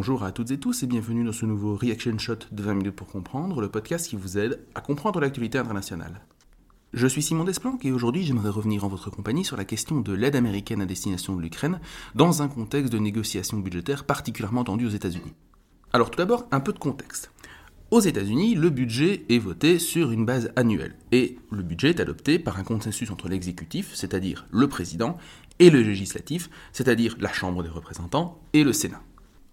Bonjour à toutes et tous et bienvenue dans ce nouveau Reaction Shot de 20 minutes pour comprendre, le podcast qui vous aide à comprendre l'actualité internationale. Je suis Simon Desplanques et aujourd'hui j'aimerais revenir en votre compagnie sur la question de l'aide américaine à destination de l'Ukraine dans un contexte de négociations budgétaires particulièrement tendues aux États-Unis. Alors tout d'abord, un peu de contexte. Aux États-Unis, le budget est voté sur une base annuelle et le budget est adopté par un consensus entre l'exécutif, c'est-à-dire le président, et le législatif, c'est-à-dire la Chambre des représentants et le Sénat.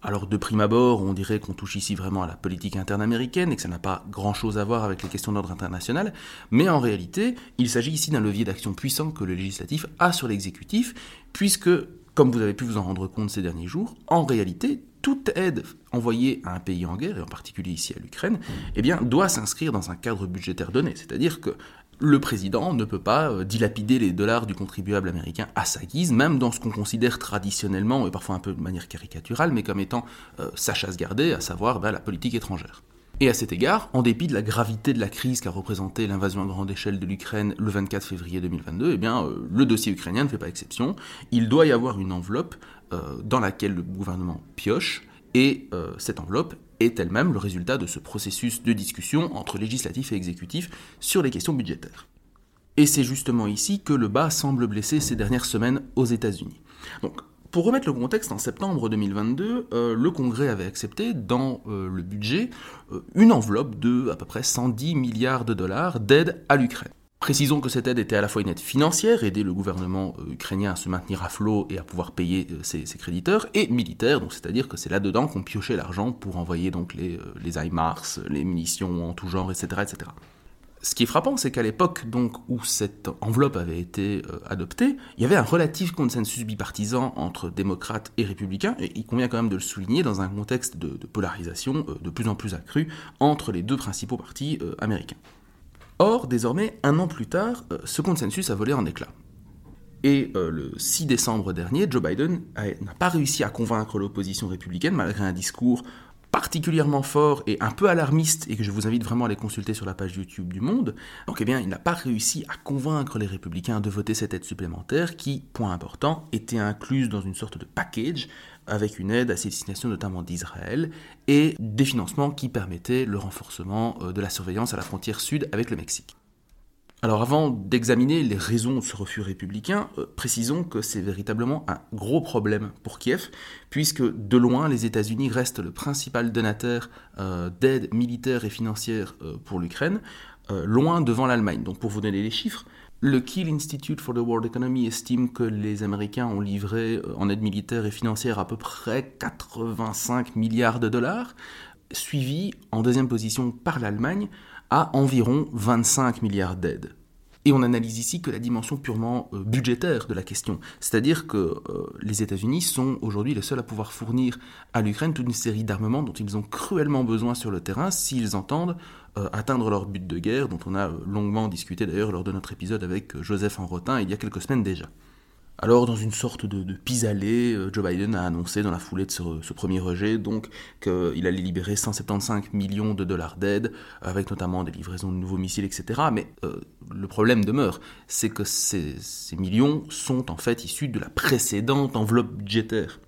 Alors de prime abord, on dirait qu'on touche ici vraiment à la politique interne américaine et que ça n'a pas grand-chose à voir avec les questions d'ordre international, mais en réalité, il s'agit ici d'un levier d'action puissant que le législatif a sur l'exécutif, puisque, comme vous avez pu vous en rendre compte ces derniers jours, en réalité, toute aide envoyée à un pays en guerre, et en particulier ici à l'Ukraine, eh bien, doit s'inscrire dans un cadre budgétaire donné. C'est-à-dire que le président ne peut pas euh, dilapider les dollars du contribuable américain à sa guise, même dans ce qu'on considère traditionnellement, et parfois un peu de manière caricaturale, mais comme étant euh, sa chasse gardée, à savoir bah, la politique étrangère. Et à cet égard, en dépit de la gravité de la crise qu'a représenté l'invasion à grande échelle de l'Ukraine le 24 février 2022, eh bien, euh, le dossier ukrainien ne fait pas exception. Il doit y avoir une enveloppe dans laquelle le gouvernement pioche, et cette enveloppe est elle-même le résultat de ce processus de discussion entre législatif et exécutif sur les questions budgétaires. Et c'est justement ici que le bas semble blessé ces dernières semaines aux États-Unis. Donc, pour remettre le contexte, en septembre 2022, euh, le Congrès avait accepté dans euh, le budget euh, une enveloppe de à peu près 110 milliards de dollars d'aide à l'Ukraine. Précisons que cette aide était à la fois une aide financière, aider le gouvernement euh, ukrainien à se maintenir à flot et à pouvoir payer euh, ses, créditeurs, et militaire, donc c'est-à-dire que c'est là-dedans qu'on piochait l'argent pour envoyer donc les, euh, les HIMARS, les munitions en tout genre, etc. etc. Ce qui est frappant, c'est qu'à l'époque donc où cette enveloppe avait été adoptée, il y avait un relatif consensus bipartisan entre démocrates et républicains, et il convient quand même de le souligner dans un contexte de, polarisation de plus en plus accrue entre les deux principaux partis américains. Or, désormais, un an plus tard, euh, ce consensus a volé en éclats. Et euh, le 6 décembre dernier, Joe Biden n'a pas réussi à convaincre l'opposition républicaine, malgré un discours particulièrement fort et un peu alarmiste, et que je vous invite vraiment à aller consulter sur la page YouTube du Monde. Donc, eh bien, il n'a pas réussi à convaincre les républicains de voter cette aide supplémentaire qui, point important, était incluse dans une sorte de package avec une aide à ces destinations notamment d'Israël, et des financements qui permettaient le renforcement euh, de la surveillance à la frontière sud avec le Mexique. Alors avant d'examiner les raisons de ce refus républicain, euh, précisons que c'est véritablement un gros problème pour Kiev, puisque de loin les États-Unis restent le principal donateur euh, d'aide militaire et financière pour l'Ukraine, loin devant l'Allemagne. Donc pour vous donner les chiffres, le Kiel Institute for the World Economy estime que les Américains ont livré euh, en aide militaire et financière à peu près 85 milliards de dollars, suivi en deuxième position par l'Allemagne à environ 25 milliards d'aides. Et on analyse ici que la dimension purement euh, budgétaire de la question, c'est-à-dire que euh, les États-Unis sont aujourd'hui les seuls à pouvoir fournir à l'Ukraine toute une série d'armements dont ils ont cruellement besoin sur le terrain s'ils entendent euh, atteindre leur but de guerre, dont on a longuement discuté d'ailleurs lors de notre épisode avec Joseph Enrotin il y a quelques semaines déjà. Alors, dans une sorte de, pis-aller, euh, Joe Biden a annoncé dans la foulée de ce, premier rejet donc qu'il allait libérer 175 millions de dollars d'aide, avec notamment des livraisons de nouveaux missiles, etc. Mais euh, le problème demeure, c'est que ces, millions sont en fait issus de la précédente enveloppe budgétaire.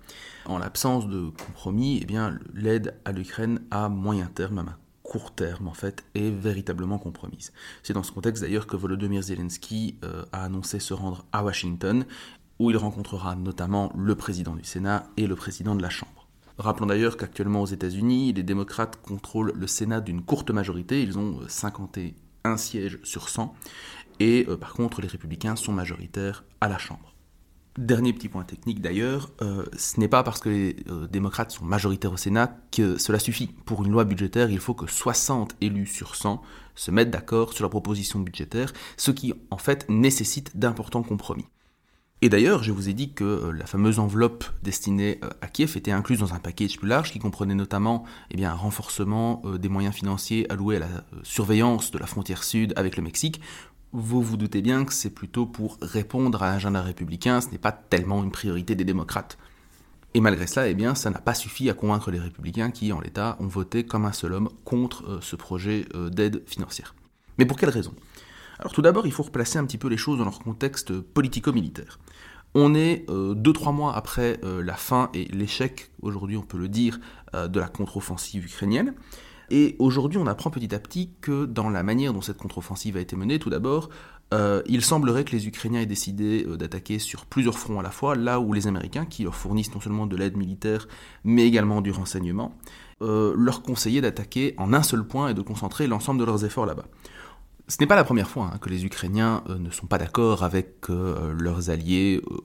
En l'absence de compromis, eh bien, l'aide à l'Ukraine à moyen terme, à court terme en fait, est véritablement compromise. C'est dans ce contexte d'ailleurs que Volodymyr Zelensky euh, a annoncé se rendre à Washington où il rencontrera notamment le président du Sénat et le président de la Chambre. Rappelons d'ailleurs qu'actuellement aux États-Unis, les démocrates contrôlent le Sénat d'une courte majorité, ils ont 51 sièges sur 100, et euh, par contre les républicains sont majoritaires à la Chambre. Dernier petit point technique d'ailleurs, euh, ce n'est pas parce que les euh, démocrates sont majoritaires au Sénat que cela suffit. Pour une loi budgétaire, il faut que 60 élus sur 100 se mettent d'accord sur la proposition budgétaire, ce qui en fait nécessite d'importants compromis. Et d'ailleurs, je vous ai dit que euh, la fameuse enveloppe destinée euh, à Kiev était incluse dans un package plus large qui comprenait notamment eh un renforcement euh, des moyens financiers alloués à la surveillance de la frontière sud avec le Mexique. Vous vous doutez bien que c'est plutôt pour répondre à l'agenda républicain, ce n'est pas tellement une priorité des démocrates. Et malgré cela, eh ça n'a pas suffi à convaincre les républicains qui, en l'état, ont voté comme un seul homme contre ce projet d'aide financière. Mais pour quelles raisons Alors tout d'abord, il faut replacer un petit peu les choses dans leur contexte politico-militaire. On est 2 euh, mois après euh, la fin et l'échec, aujourd'hui on peut le dire, euh, de la contre-offensive ukrainienne. Et aujourd'hui, on apprend petit à petit que dans la manière dont cette contre-offensive a été menée, tout d'abord, il semblerait que les Ukrainiens aient décidé d'attaquer sur plusieurs fronts à la fois, là où les Américains, qui leur fournissent non seulement de l'aide militaire, mais également du renseignement, leur conseillaient d'attaquer en un seul point et de concentrer l'ensemble de leurs efforts là-bas. Ce n'est pas la première fois hein, que les Ukrainiens euh, ne sont pas d'accord avec euh, leurs alliés euh,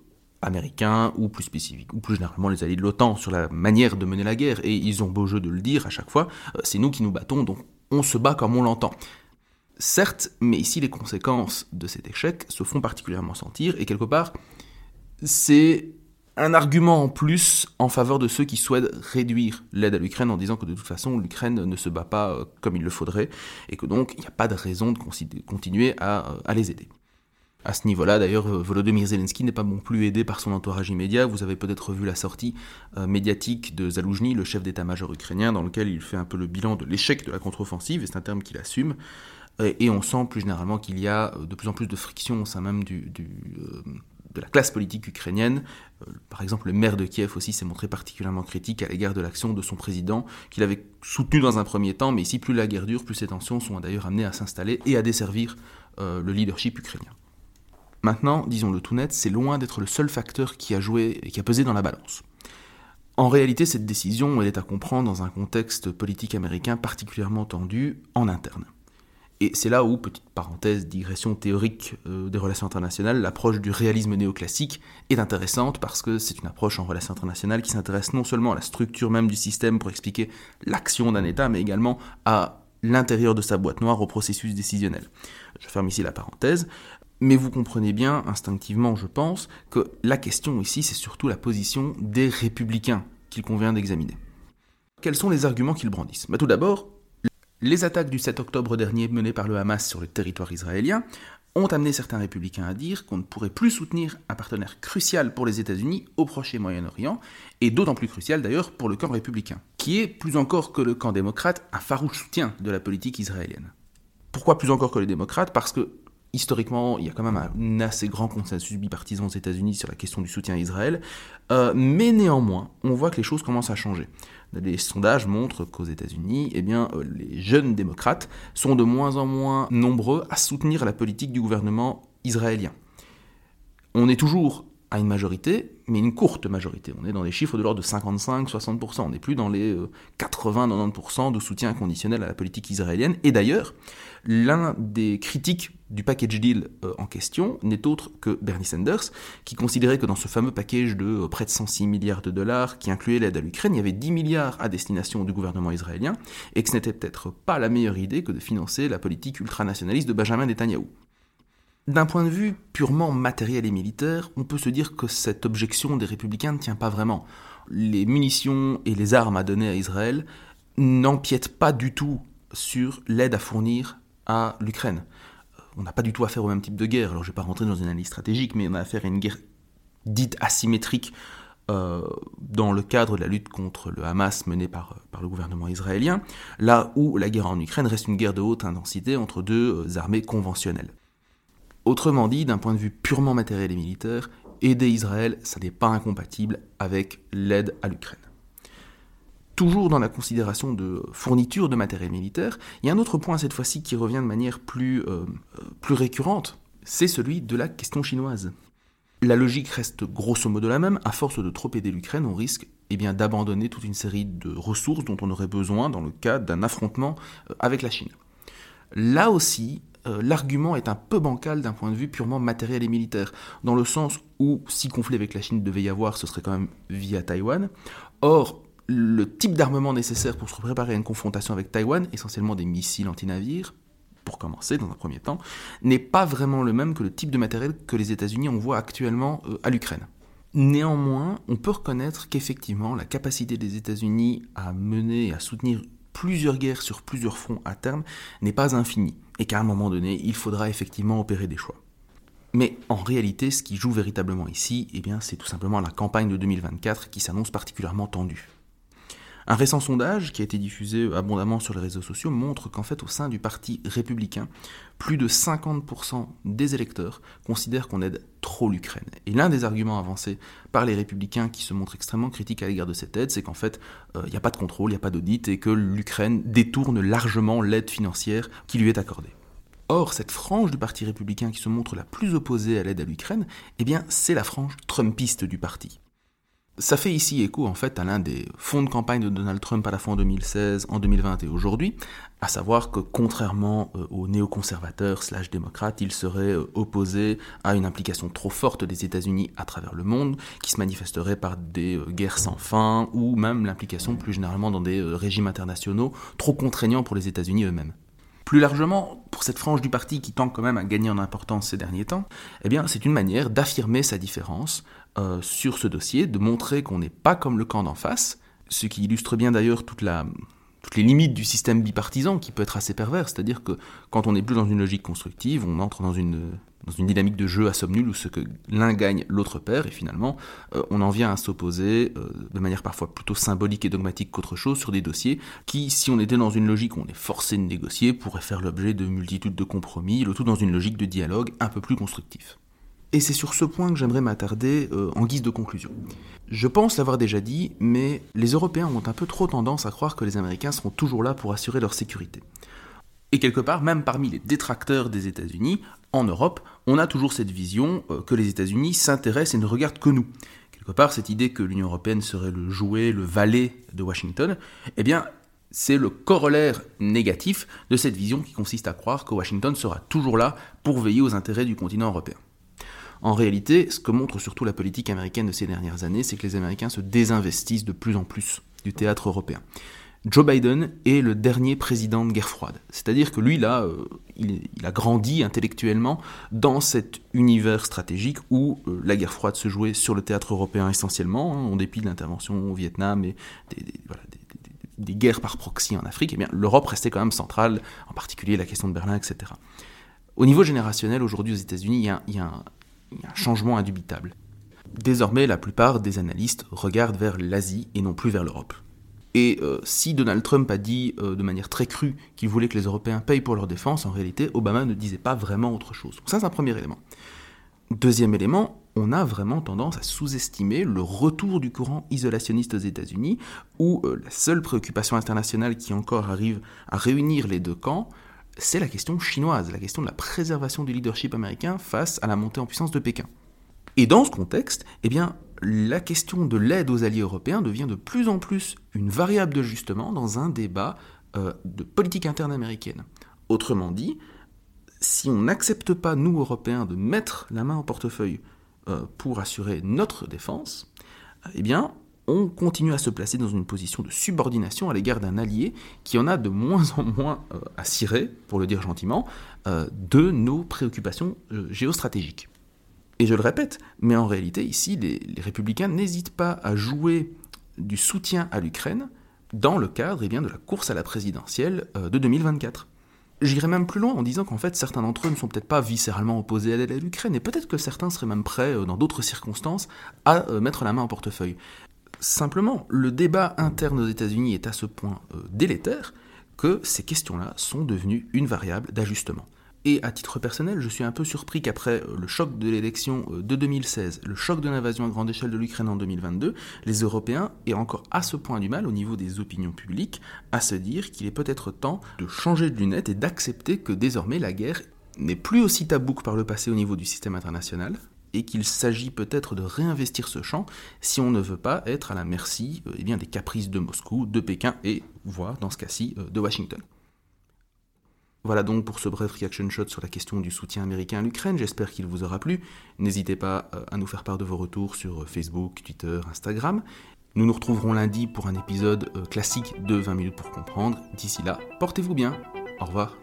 américains ou plus spécifiques, ou plus généralement les alliés de l'OTAN sur la manière de mener la guerre, et ils ont beau jeu de le dire à chaque fois, c'est nous qui nous battons, donc on se bat comme on l'entend. Certes, mais ici les conséquences de cet échec se font particulièrement sentir, et quelque part, c'est un argument en plus en faveur de ceux qui souhaitent réduire l'aide à l'Ukraine en disant que de toute façon l'Ukraine ne se bat pas euh, comme il le faudrait et que donc il n'y a pas de raison de continuer à, euh, à les aider. À ce niveau-là, d'ailleurs, euh, Volodymyr Zelensky n'est pas non plus aidé par son entourage immédiat. Vous avez peut-être vu la sortie médiatique de Zaloujny, le chef d'état-major ukrainien, dans lequel il fait un peu le bilan de l'échec de la contre-offensive, et c'est un terme qu'il assume. Et on sent plus généralement qu'il y a de plus en plus de friction au sein même du, de la classe politique ukrainienne. Euh, par exemple, le maire de Kiev aussi s'est montré particulièrement critique à l'égard de l'action de son président, qu'il avait soutenu dans un premier temps, mais ici, plus la guerre dure, plus ces tensions sont d'ailleurs amenées à s'installer et à desservir euh, le leadership ukrainien. Maintenant, disons-le tout net, c'est loin d'être le seul facteur qui a joué et qui a pesé dans la balance. En réalité, cette décision, elle est à comprendre dans un contexte politique américain particulièrement tendu en interne. Et c'est là où, petite parenthèse, digression théorique euh, des relations internationales, l'approche du réalisme néoclassique est intéressante parce que c'est une approche en relations internationales qui s'intéresse non seulement à la structure même du système pour expliquer l'action d'un État, mais également à l'intérieur de sa boîte noire au processus décisionnel. Je ferme ici la parenthèse. Mais vous comprenez bien, instinctivement je pense, que la question ici c'est surtout la position des républicains qu'il convient d'examiner. Quels sont les arguments qu'ils brandissent? Bah, Tout d'abord, les attaques du 7 octobre dernier menées par le Hamas sur le territoire israélien ont amené certains républicains à dire qu'on ne pourrait plus soutenir un partenaire crucial pour les États-Unis au Proche et Moyen-Orient, et d'autant plus crucial d'ailleurs pour le camp républicain, qui est plus encore que le camp démocrate un farouche soutien de la politique israélienne. Pourquoi plus encore que les démocrates? Parce que historiquement, il y a quand même un assez grand consensus bipartisan aux États-Unis sur la question du soutien à Israël, euh, mais néanmoins, on voit que les choses commencent à changer. Les sondages montrent qu'aux États-Unis, eh bien, euh, les jeunes démocrates sont de moins en moins nombreux à soutenir la politique du gouvernement israélien. On est toujours à une majorité, mais une courte majorité. On est dans des chiffres de l'ordre de 55-60%. On n'est plus dans les 80-90% euh, de soutien inconditionnel à la politique israélienne. Et d'ailleurs, l'un des critiques du package deal euh, en question n'est autre que Bernie Sanders, qui considérait que dans ce fameux package de euh, près de 106 milliards de dollars qui incluait l'aide à l'Ukraine, il y avait 10 milliards à destination du gouvernement israélien, et que ce n'était peut-être pas la meilleure idée que de financer la politique ultranationaliste de Benjamin Netanyahu. D'un point de vue purement matériel et militaire, on peut se dire que cette objection des républicains ne tient pas vraiment. Les munitions et les armes à donner à Israël n'empiètent pas du tout sur l'aide à fournir à l'Ukraine. On n'a pas du tout affaire au même type de guerre, alors je ne vais pas rentrer dans une analyse stratégique, mais on a affaire à une guerre dite asymétrique euh, dans le cadre de la lutte contre le Hamas menée par, par le gouvernement israélien, là où la guerre en Ukraine reste une guerre de haute intensité entre deux euh, armées conventionnelles. Autrement dit, d'un point de vue purement matériel et militaire, aider Israël, ça n'est pas incompatible avec l'aide à l'Ukraine. Toujours dans la considération de fourniture de matériel militaire, il y a un autre point cette fois-ci qui revient de manière plus, euh, plus récurrente, c'est celui de la question chinoise. La logique reste grosso modo la même, à force de trop aider l'Ukraine, on risque eh d'abandonner toute une série de ressources dont on aurait besoin dans le cas d'un affrontement euh, avec la Chine. Là aussi, euh, l'argument est un peu bancal d'un point de vue purement matériel et militaire, dans le sens où si conflit avec la Chine devait y avoir, ce serait quand même via Taïwan. Or, le type d'armement nécessaire pour se préparer à une confrontation avec Taïwan, essentiellement des missiles anti-navires, pour commencer dans un premier temps, n'est pas vraiment le même que le type de matériel que les États-Unis envoient actuellement euh, à l'Ukraine. Néanmoins, on peut reconnaître qu'effectivement, la capacité des États-Unis à mener et à soutenir plusieurs guerres sur plusieurs fronts à terme n'est pas infinie et qu'à un moment donné, il faudra effectivement opérer des choix. Mais en réalité, ce qui joue véritablement ici, eh c'est tout simplement la campagne de 2024 qui s'annonce particulièrement tendue. Un récent sondage qui a été diffusé abondamment sur les réseaux sociaux montre qu'en fait au sein du parti républicain, plus de 50% des électeurs considèrent qu'on aide trop l'Ukraine. Et l'un des arguments avancés par les républicains qui se montrent extrêmement critiques à l'égard de cette aide, c'est qu'en fait il euh, n'y a pas de contrôle, il n'y a pas d'audit et que l'Ukraine détourne largement l'aide financière qui lui est accordée. Or, cette frange du Parti républicain qui se montre la plus opposée à l'aide à l'Ukraine, eh bien, c'est la frange trumpiste du parti. Ça fait ici écho en fait à l'un des fonds de campagne de Donald Trump à la fois en 2016, en 2020 et aujourd'hui, à savoir que contrairement euh, aux néoconservateurs slash démocrates, il serait euh, opposé à une implication trop forte des États-Unis à travers le monde, qui se manifesterait par des euh, guerres sans fin, ou même l'implication plus généralement dans des régimes internationaux trop contraignants pour les États-Unis eux-mêmes. Plus largement, pour cette frange du parti qui tend quand même à gagner en importance ces derniers temps, eh bien, c'est une manière d'affirmer sa différence euh, sur ce dossier, de montrer qu'on n'est pas comme le camp d'en face, ce qui illustre bien d'ailleurs toute toutes les limites du système bipartisan qui peut être assez pervers, c'est-à-dire que quand on n'est plus dans une logique constructive, on entre dans une, dans une dynamique de jeu à somme nulle où ce que l'un gagne, l'autre perd, et finalement euh, on en vient à s'opposer euh, de manière parfois plutôt symbolique et dogmatique qu'autre chose sur des dossiers qui, si on était dans une logique où on est forcé de négocier, pourraient faire l'objet de multitudes de compromis, le tout dans une logique de dialogue un peu plus constructif. Et c'est sur ce point que j'aimerais m'attarder euh, en guise de conclusion. Je pense l'avoir déjà dit, mais les Européens ont un peu trop tendance à croire que les Américains seront toujours là pour assurer leur sécurité. Et quelque part, même parmi les détracteurs des États-Unis, en Europe, on a toujours cette vision euh, que les États-Unis s'intéressent et ne regardent que nous. Quelque part, cette idée que l'Union européenne serait le jouet, le valet de Washington, eh bien, c'est le corollaire négatif de cette vision qui consiste à croire que Washington sera toujours là pour veiller aux intérêts du continent européen. En réalité, ce que montre surtout la politique américaine de ces dernières années, c'est que les Américains se désinvestissent de plus en plus du théâtre européen. Joe Biden est le dernier président de guerre froide. C'est-à-dire que lui, là, euh, il, a grandi intellectuellement dans cet univers stratégique où euh, la guerre froide se jouait sur le théâtre européen essentiellement, hein, en dépit de l'intervention au Vietnam et des, guerres par proxy en Afrique. Eh bien, l'Europe restait quand même centrale, en particulier la question de Berlin, etc. Au niveau générationnel, aujourd'hui aux États-Unis, il y a, il y a un changement indubitable. Désormais, la plupart des analystes regardent vers l'Asie et non plus vers l'Europe. Et euh, si Donald Trump a dit euh, de manière très crue qu'il voulait que les Européens payent pour leur défense, en réalité, Obama ne disait pas vraiment autre chose. ça, c'est un premier élément. Deuxième élément, on a vraiment tendance à sous-estimer le retour du courant isolationniste aux États-Unis, où euh, la seule préoccupation internationale qui encore arrive à réunir les deux camps, c'est la question chinoise, la question de la préservation du leadership américain face à la montée en puissance de Pékin. Et dans ce contexte, eh la question de l'aide aux alliés européens devient de plus en plus une variable d'ajustement dans un débat euh, de politique interne américaine. Autrement dit, si on n'accepte pas, nous, Européens, de mettre la main au portefeuille euh, pour assurer notre défense, eh bien, on continue à se placer dans une position de subordination à l'égard d'un allié qui en a de moins en moins euh, à cirer, pour le dire gentiment, euh, de nos préoccupations euh, géostratégiques. Et je le répète, mais en réalité, ici, les, républicains n'hésitent pas à jouer du soutien à l'Ukraine dans le cadre eh bien, de la course à la présidentielle de 2024. J'irai même plus loin en disant qu'en fait certains d'entre eux ne sont peut-être pas viscéralement opposés à l'aide à l'Ukraine, et peut-être que certains seraient même prêts, dans d'autres circonstances, à mettre la main au portefeuille. Simplement, le débat interne aux États-Unis est à ce point euh, délétère que ces questions-là sont devenues une variable d'ajustement. Et à titre personnel, je suis un peu surpris qu'après euh, le choc de l'élection euh, de 2016, le choc de l'invasion à grande échelle de l'Ukraine en 2022, les Européens aient encore à ce point du mal au niveau des opinions publiques à se dire qu'il est peut-être temps de changer de lunettes et d'accepter que désormais la guerre n'est plus aussi tabou que par le passé au niveau du système international, et qu'il s'agit peut-être de réinvestir ce champ si on ne veut pas être à la merci euh, eh des caprices de Moscou, de Pékin et, voire dans ce cas-ci, euh, de Washington. Voilà donc pour ce bref reaction shot sur la question du soutien américain à l'Ukraine, j'espère qu'il vous aura plu. N'hésitez pas euh, à nous faire part de vos retours sur Facebook, Twitter, Instagram. Nous nous retrouverons lundi pour un épisode classique de 20 minutes pour comprendre. D'ici là, portez-vous bien. Au revoir.